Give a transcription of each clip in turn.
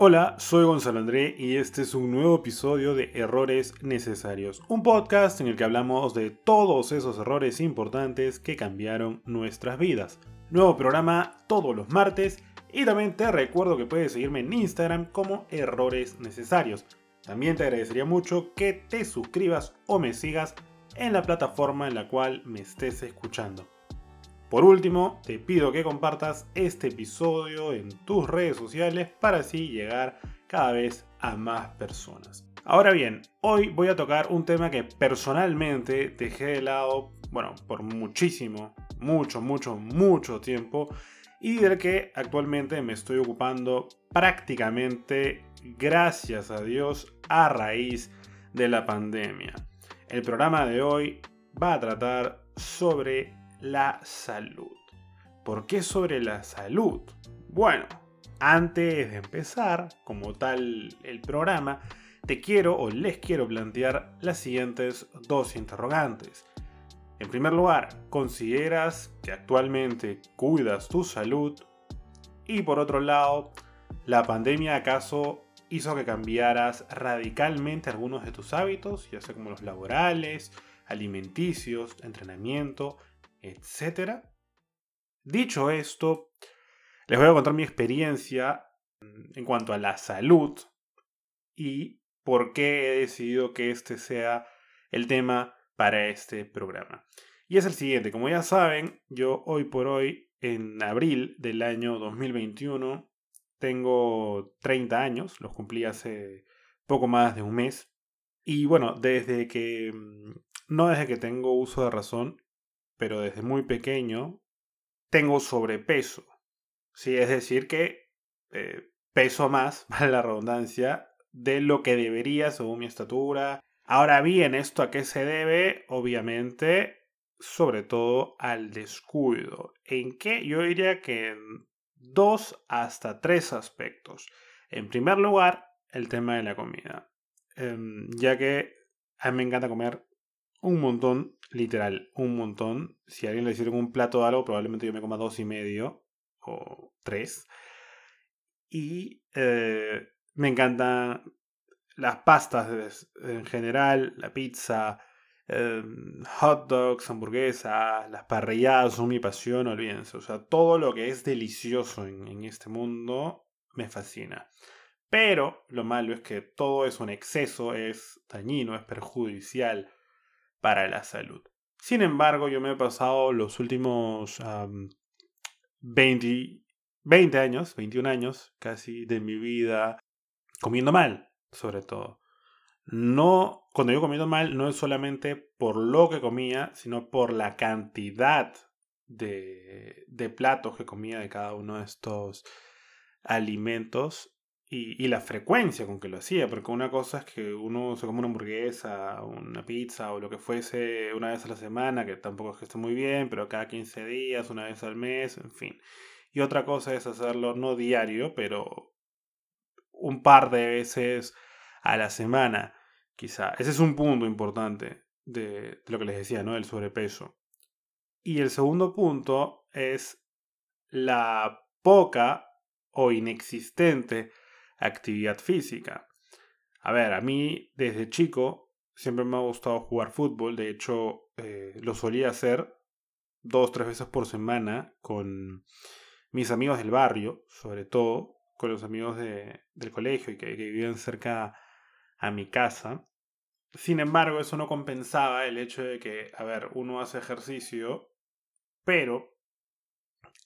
Hola, soy Gonzalo André y este es un nuevo episodio de Errores Necesarios, un podcast en el que hablamos de todos esos errores importantes que cambiaron nuestras vidas. Nuevo programa todos los martes y también te recuerdo que puedes seguirme en Instagram como Errores Necesarios. También te agradecería mucho que te suscribas o me sigas en la plataforma en la cual me estés escuchando. Por último, te pido que compartas este episodio en tus redes sociales para así llegar cada vez a más personas. Ahora bien, hoy voy a tocar un tema que personalmente dejé de lado, bueno, por muchísimo, mucho, mucho, mucho tiempo y del que actualmente me estoy ocupando prácticamente, gracias a Dios, a raíz de la pandemia. El programa de hoy va a tratar sobre la salud. ¿Por qué sobre la salud? Bueno, antes de empezar, como tal el programa, te quiero o les quiero plantear las siguientes dos interrogantes. En primer lugar, ¿consideras que actualmente cuidas tu salud? Y por otro lado, ¿la pandemia acaso hizo que cambiaras radicalmente algunos de tus hábitos, ya sea como los laborales, alimenticios, entrenamiento, etc. Dicho esto, les voy a contar mi experiencia en cuanto a la salud y por qué he decidido que este sea el tema para este programa. Y es el siguiente, como ya saben, yo hoy por hoy, en abril del año 2021, tengo 30 años, los cumplí hace poco más de un mes. Y bueno, desde que, mm, no desde que tengo uso de razón, pero desde muy pequeño tengo sobrepeso. Sí, es decir, que eh, peso más, vale la redundancia, de lo que debería según mi estatura. Ahora bien, ¿esto a qué se debe? Obviamente, sobre todo al descuido. ¿En qué? Yo diría que en dos hasta tres aspectos. En primer lugar, el tema de la comida. Em, ya que a mí me encanta comer un montón, literal, un montón. Si alguien le sirve un plato de algo, probablemente yo me coma dos y medio o tres. Y eh, me encantan las pastas en general, la pizza, em, hot dogs, hamburguesas, las parrilladas son mi pasión, olvídense. O sea, todo lo que es delicioso en, en este mundo me fascina. Pero lo malo es que todo eso en exceso es dañino, es perjudicial para la salud. Sin embargo, yo me he pasado los últimos 20, 20 años, 21 años casi de mi vida comiendo mal, sobre todo. No, cuando yo comiendo mal, no es solamente por lo que comía, sino por la cantidad de, de platos que comía de cada uno de estos alimentos y, la frecuencia con que lo hacía, porque una cosa es que uno se come una hamburguesa, una pizza o lo que fuese una vez a la semana, que tampoco es que esté muy bien, pero cada 15 días, una vez al mes, en fin. Y otra cosa es hacerlo no diario, pero un par de veces a la semana, quizá. Ese es un punto importante de, de lo que les decía, ¿no? El sobrepeso. Y el segundo punto es la poca o inexistente actividad física. A ver, a mí desde chico siempre me ha gustado jugar fútbol, de hecho eh, lo solía hacer dos, tres veces por semana con mis amigos del barrio, sobre todo con los amigos de, del colegio y que, vivían cerca a mi casa. Sin embargo, eso no compensaba el hecho de que, a ver, uno hace ejercicio, pero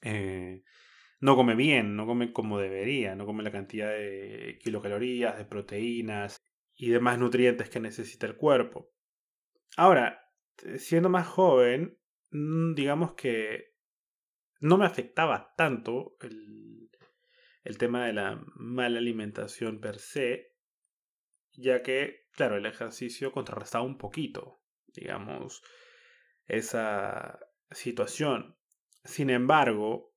eh, no come bien, no come como debería, no come la cantidad de kilocalorías, de proteínas y demás nutrientes que necesita el cuerpo. Ahora, siendo más joven, mm, digamos que no me afectaba tanto el, el tema de la mala alimentación per se, ya que, claro, el ejercicio contrarrestaba un poquito, digamos, esa situación. Sin embargo,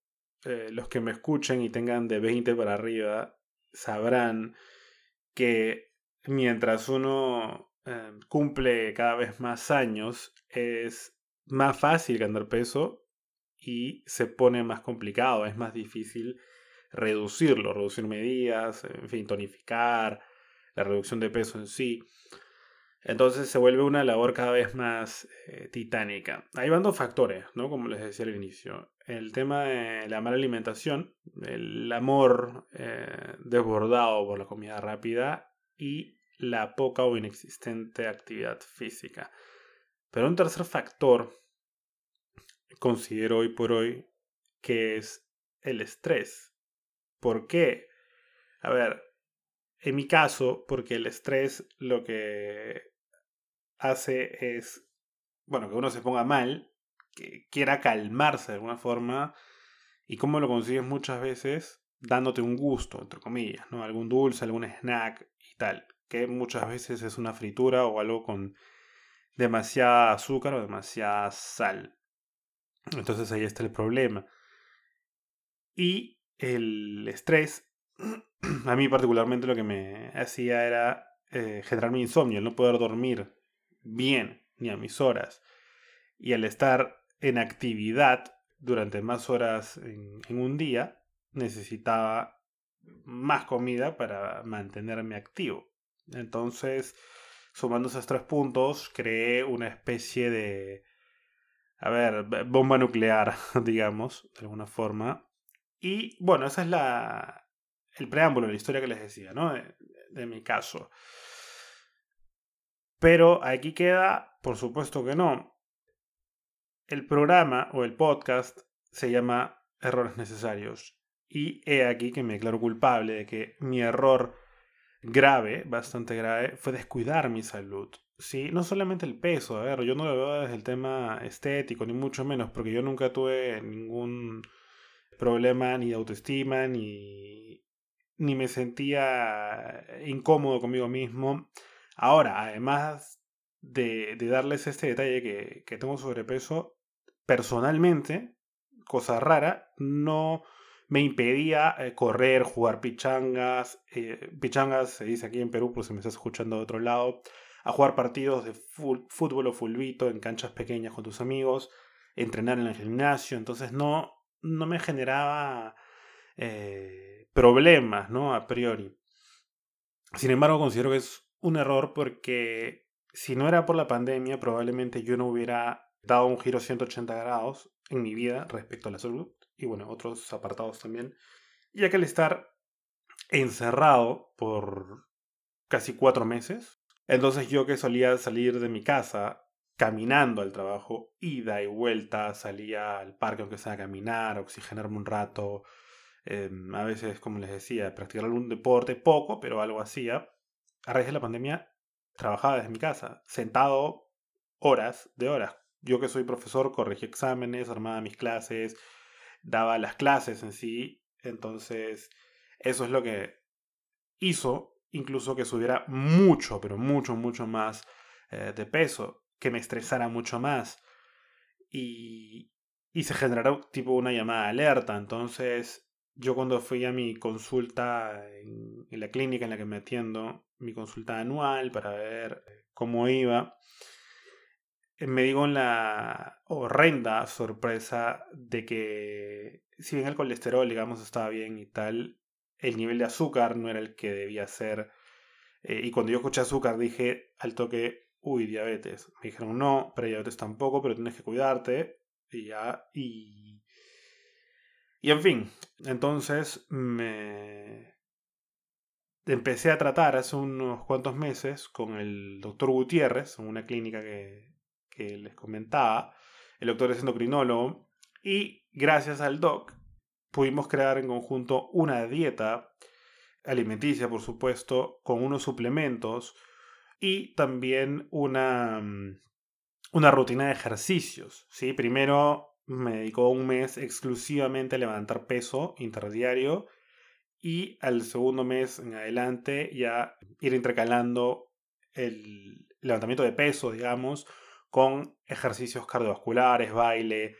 eh, los que me escuchen y tengan de 20 para arriba sabrán que mientras uno eh, cumple cada vez más años es más fácil ganar peso y se pone más complicado, es más difícil reducirlo, reducir medidas, en fin, tonificar, la reducción de peso en sí. Entonces se vuelve una labor cada vez más eh, titánica. Hay van dos factores, ¿no? Como les decía al inicio. El tema de la mala alimentación, el amor eh, desbordado por la comida rápida y la poca o inexistente actividad física. Pero un tercer factor, considero hoy por hoy, que es el estrés. ¿Por qué? A ver, en mi caso, porque el estrés lo que hace es, bueno, que uno se ponga mal, que quiera calmarse de alguna forma, y cómo lo consigues muchas veces dándote un gusto, entre comillas, ¿no? Algún dulce, algún snack y tal, que muchas veces es una fritura o algo con demasiada azúcar o demasiada sal. Entonces ahí está el problema. Y el estrés, a mí particularmente lo que me hacía era eh, generar mi insomnio, el no poder dormir bien ni a mis horas. Y al estar en actividad durante más horas en, un día, necesitaba más comida para mantenerme activo. Entonces, sumando esos tres puntos, creé una especie de, a ver, bomba nuclear, digamos, de alguna forma. Y bueno, esa es la, el preámbulo, la historia que les decía, ¿no? de mi caso. Pero aquí queda, por supuesto que no. El programa o el podcast se llama Errores Necesarios. Y he aquí que me declaro culpable de que mi error grave, bastante grave, fue descuidar mi salud. Sí, no solamente el peso, a ver, yo no lo veo desde el tema estético, ni mucho menos, porque yo nunca tuve ningún problema ni de autoestima, ni, ni me sentía incómodo conmigo mismo. Ahora, además de, darles este detalle que, que tengo sobrepeso, personalmente, cosa rara, no me impedía eh, correr, jugar pichangas. Eh, pichangas se dice aquí en Perú, pues si me estás escuchando de otro lado. A jugar partidos de fútbol o fulbito en canchas pequeñas con tus amigos. Entrenar en el gimnasio. Entonces no, no me generaba eh, problemas, ¿no? A priori. Sin embargo, considero que es un error porque si no era por la pandemia, probablemente yo no hubiera dado un giro 180 grados en mi vida respecto a la salud y bueno, otros apartados también, ya que al estar encerrado por casi cuatro meses, entonces yo que solía salir de mi casa caminando al trabajo, ida y vuelta, salía al parque aunque sea a caminar, oxigenarme un rato, em, a veces, como les decía, practicar algún deporte, poco, pero algo hacía, a raíz de la pandemia, trabajaba desde mi casa, sentado horas de horas. Yo que soy profesor, corregí exámenes, armaba mis clases, daba las clases en sí. Entonces, eso es lo que hizo incluso que subiera mucho, pero mucho, mucho más eh, de peso, que me estresara mucho más. Y, y se generara tipo una llamada de alerta. Entonces, yo cuando fui a mi consulta en, la clínica en la que me atiendo, mi consulta anual para ver cómo iba, eh, me digo la horrenda sorpresa de que si bien el colesterol, digamos, estaba bien y tal, el nivel de azúcar no era el que debía ser. Eh, y cuando yo escuché azúcar dije al toque, uy, diabetes. Me dijeron, no, pero diabetes tampoco, pero tienes que cuidarte. Y ya, y y en fin, entonces me empecé a tratar hace unos cuantos meses con el doctor Gutiérrez, en una clínica que, que les comentaba. El doctor es endocrinólogo. Y gracias al doc pudimos crear en conjunto una dieta alimenticia, por supuesto, con unos suplementos y también una, mm, una rutina de ejercicios. ¿sí? Primero me dedicó un mes exclusivamente a levantar peso interdiario y al segundo mes en adelante ya ir intercalando el levantamiento de peso, digamos, con ejercicios cardiovasculares, baile.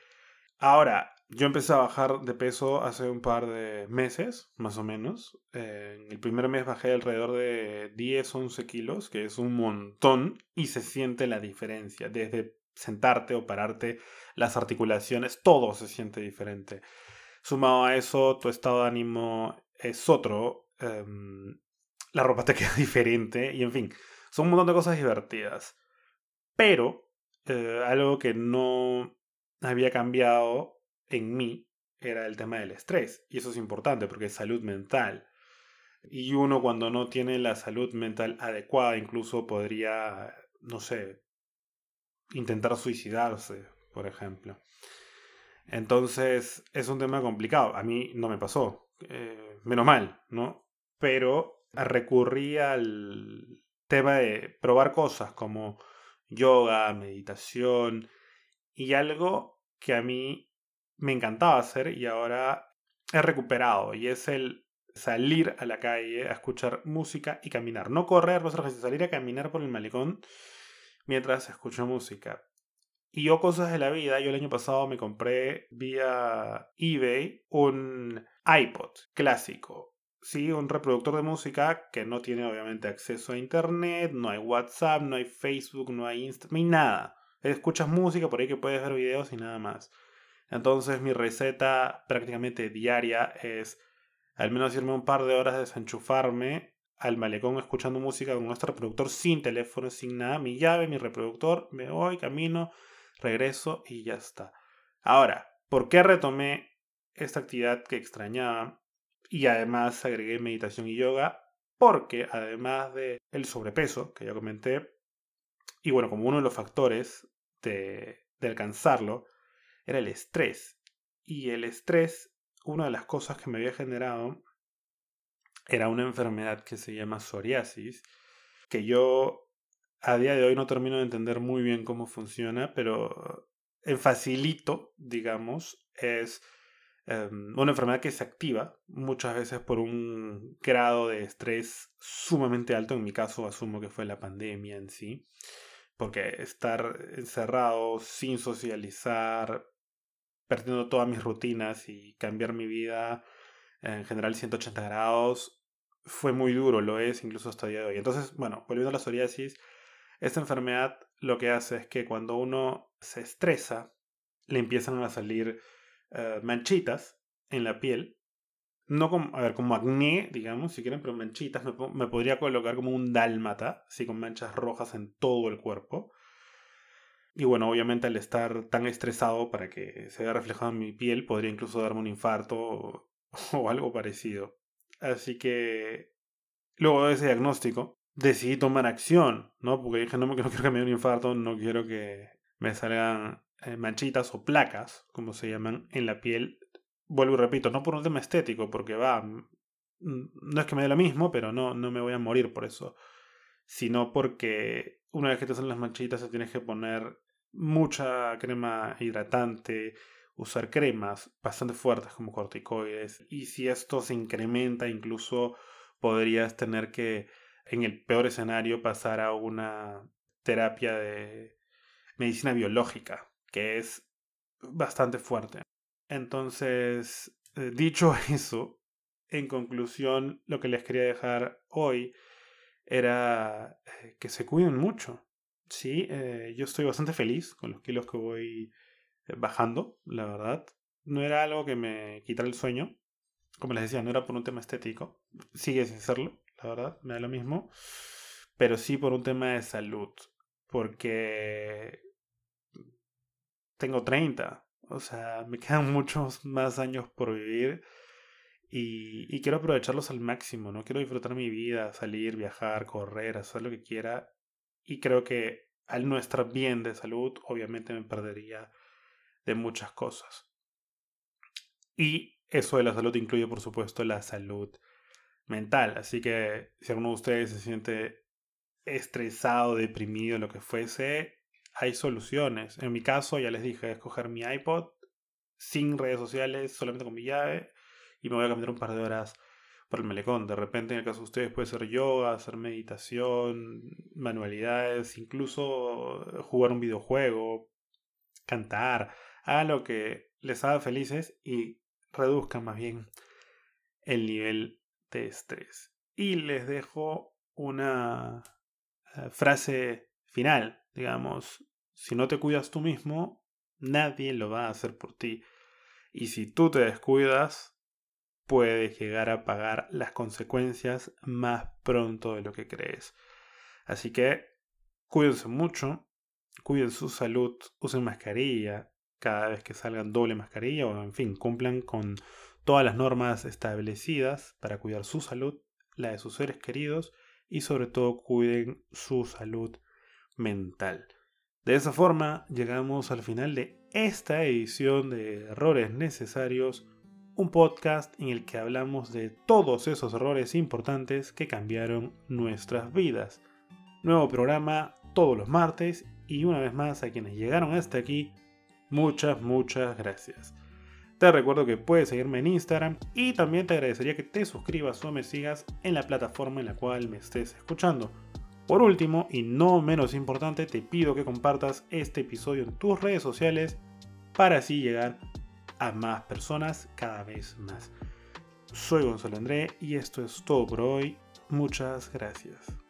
Ahora, yo empecé a bajar de peso hace un par de meses, más o menos. en el primer mes bajé alrededor de 10, 11 kilos, que es un montón, y se siente la diferencia. Desde sentarte o pararte, las articulaciones, todo se siente diferente. Sumado a eso, tu estado de ánimo es otro. Em, la ropa te queda diferente. Y en fin, son un montón de cosas divertidas. Pero eh, algo que no había cambiado en mí era el tema del estrés. Y eso es importante porque es salud mental. Y uno cuando no tiene la salud mental adecuada incluso podría, no sé, intentar suicidarse, por ejemplo. Entonces es un tema complicado. A mí no me pasó. Eh, menos mal, ¿no? Pero recurrí al tema de probar cosas como yoga, meditación y algo que a mí me encantaba hacer y ahora he recuperado y es el salir a la calle a escuchar música y caminar. No correr, no salir a caminar por el malecón mientras escucho música. Y yo cosas de la vida, yo el año pasado me compré vía eBay un iPod clásico. Sí, un reproductor de música que no tiene obviamente acceso a internet, no hay WhatsApp, no hay Facebook, no hay Instagram, no hay nada. Escuchas música por ahí que puedes ver videos y nada más. Entonces mi receta prácticamente diaria es al menos irme un par de horas desenchufarme al malecón escuchando música con nuestro reproductor sin teléfono, sin nada, mi llave, mi reproductor, me voy, camino, regreso y ya está. Ahora, ¿por qué retomé esta actividad que extrañaba y además agregué meditación y yoga? Porque además de el sobrepeso que ya comenté, y bueno, como uno de los factores de, alcanzarlo, era el estrés. Y el estrés, una de las cosas que me había generado era una enfermedad que se llama psoriasis, que yo a día de hoy no termino de entender muy bien cómo funciona, pero facilito, digamos, es em, una enfermedad que se activa muchas veces por un grado de estrés sumamente alto. En mi caso, asumo que fue la pandemia en sí, porque estar encerrado sin socializar, perdiendo todas mis rutinas y cambiar mi vida en general 180 grados fue muy duro, lo es incluso hasta el día de hoy. Entonces, bueno, volviendo a la psoriasis, esta enfermedad lo que hace es que cuando uno se estresa, le empiezan a salir eh, manchitas en la piel. No como, a ver, como acné, digamos, si quieren, pero manchitas. Me, podría colocar como un dálmata, así con manchas rojas en todo el cuerpo. Y bueno, obviamente al estar tan estresado para que se vea reflejado en mi piel, podría incluso darme un infarto o, algo parecido. Así que luego de ese diagnóstico, decidí tomar acción, ¿no? Porque dije, no, no quiero que me dé un infarto, no quiero que me salgan manchitas o placas, como se llaman, en la piel. Vuelvo y repito, no por un tema estético, porque va, no es que me dé lo mismo, pero no, no me voy a morir por eso, sino porque una vez que te salen las manchitas te tienes que poner mucha crema hidratante, usar cremas bastante fuertes como corticoides, y si esto se incrementa incluso podrías tener que en el peor escenario pasar a una terapia de medicina biológica, que es bastante fuerte. Entonces, eh, dicho eso, en conclusión, lo que les quería dejar hoy era eh, que se cuiden mucho. Sí, eh, yo estoy bastante feliz con los kilos que voy bajando, la verdad. No era algo que me quitara el sueño. Como les decía, no era por un tema estético. Sigue sin serlo la verdad, me da lo mismo. Pero sí por un tema de salud. Porque tengo 30. O sea, me quedan muchos más años por vivir. Y, quiero aprovecharlos al máximo, ¿no? Quiero disfrutar mi vida, salir, viajar, correr, hacer lo que quiera. Y creo que al no estar bien de salud, obviamente me perdería de muchas cosas. Y eso de la salud incluye, por supuesto, la salud mental. Así que si alguno de ustedes se siente estresado, deprimido, lo que fuese, hay soluciones. En mi caso, ya les dije, escoger mi iPod sin redes sociales, solamente con mi llave, y me voy a caminar un par de horas por el malecón. De repente, en el caso de ustedes, puede ser yoga, hacer meditación, manualidades, incluso jugar un videojuego, cantar, hagan lo que les haga felices y reduzcan más bien el nivel estrés. Y les dejo una eh, frase final, digamos, si no te cuidas tú mismo, nadie lo va a hacer por ti. Y si tú te descuidas, puedes llegar a pagar las consecuencias más pronto de lo que crees. Así que cuídense mucho, cuiden su salud, usen mascarilla cada vez que salgan doble mascarilla o en fin, cumplan con todas las normas establecidas para cuidar su salud, la de sus seres queridos y sobre todo cuiden su salud mental. De esa forma llegamos al final de esta edición de Errores Necesarios, un podcast en el que hablamos de todos esos errores importantes que cambiaron nuestras vidas. Nuevo programa todos los martes y una vez más a quienes llegaron hasta aquí, muchas, muchas gracias. Te recuerdo que puedes seguirme en Instagram y también te agradecería que te suscribas o me sigas en la plataforma en la cual me estés escuchando. Por último, y no menos importante, te pido que compartas este episodio en tus redes sociales para así llegar a más personas cada vez más. Soy Gonzalo André y esto es todo por hoy. Muchas gracias.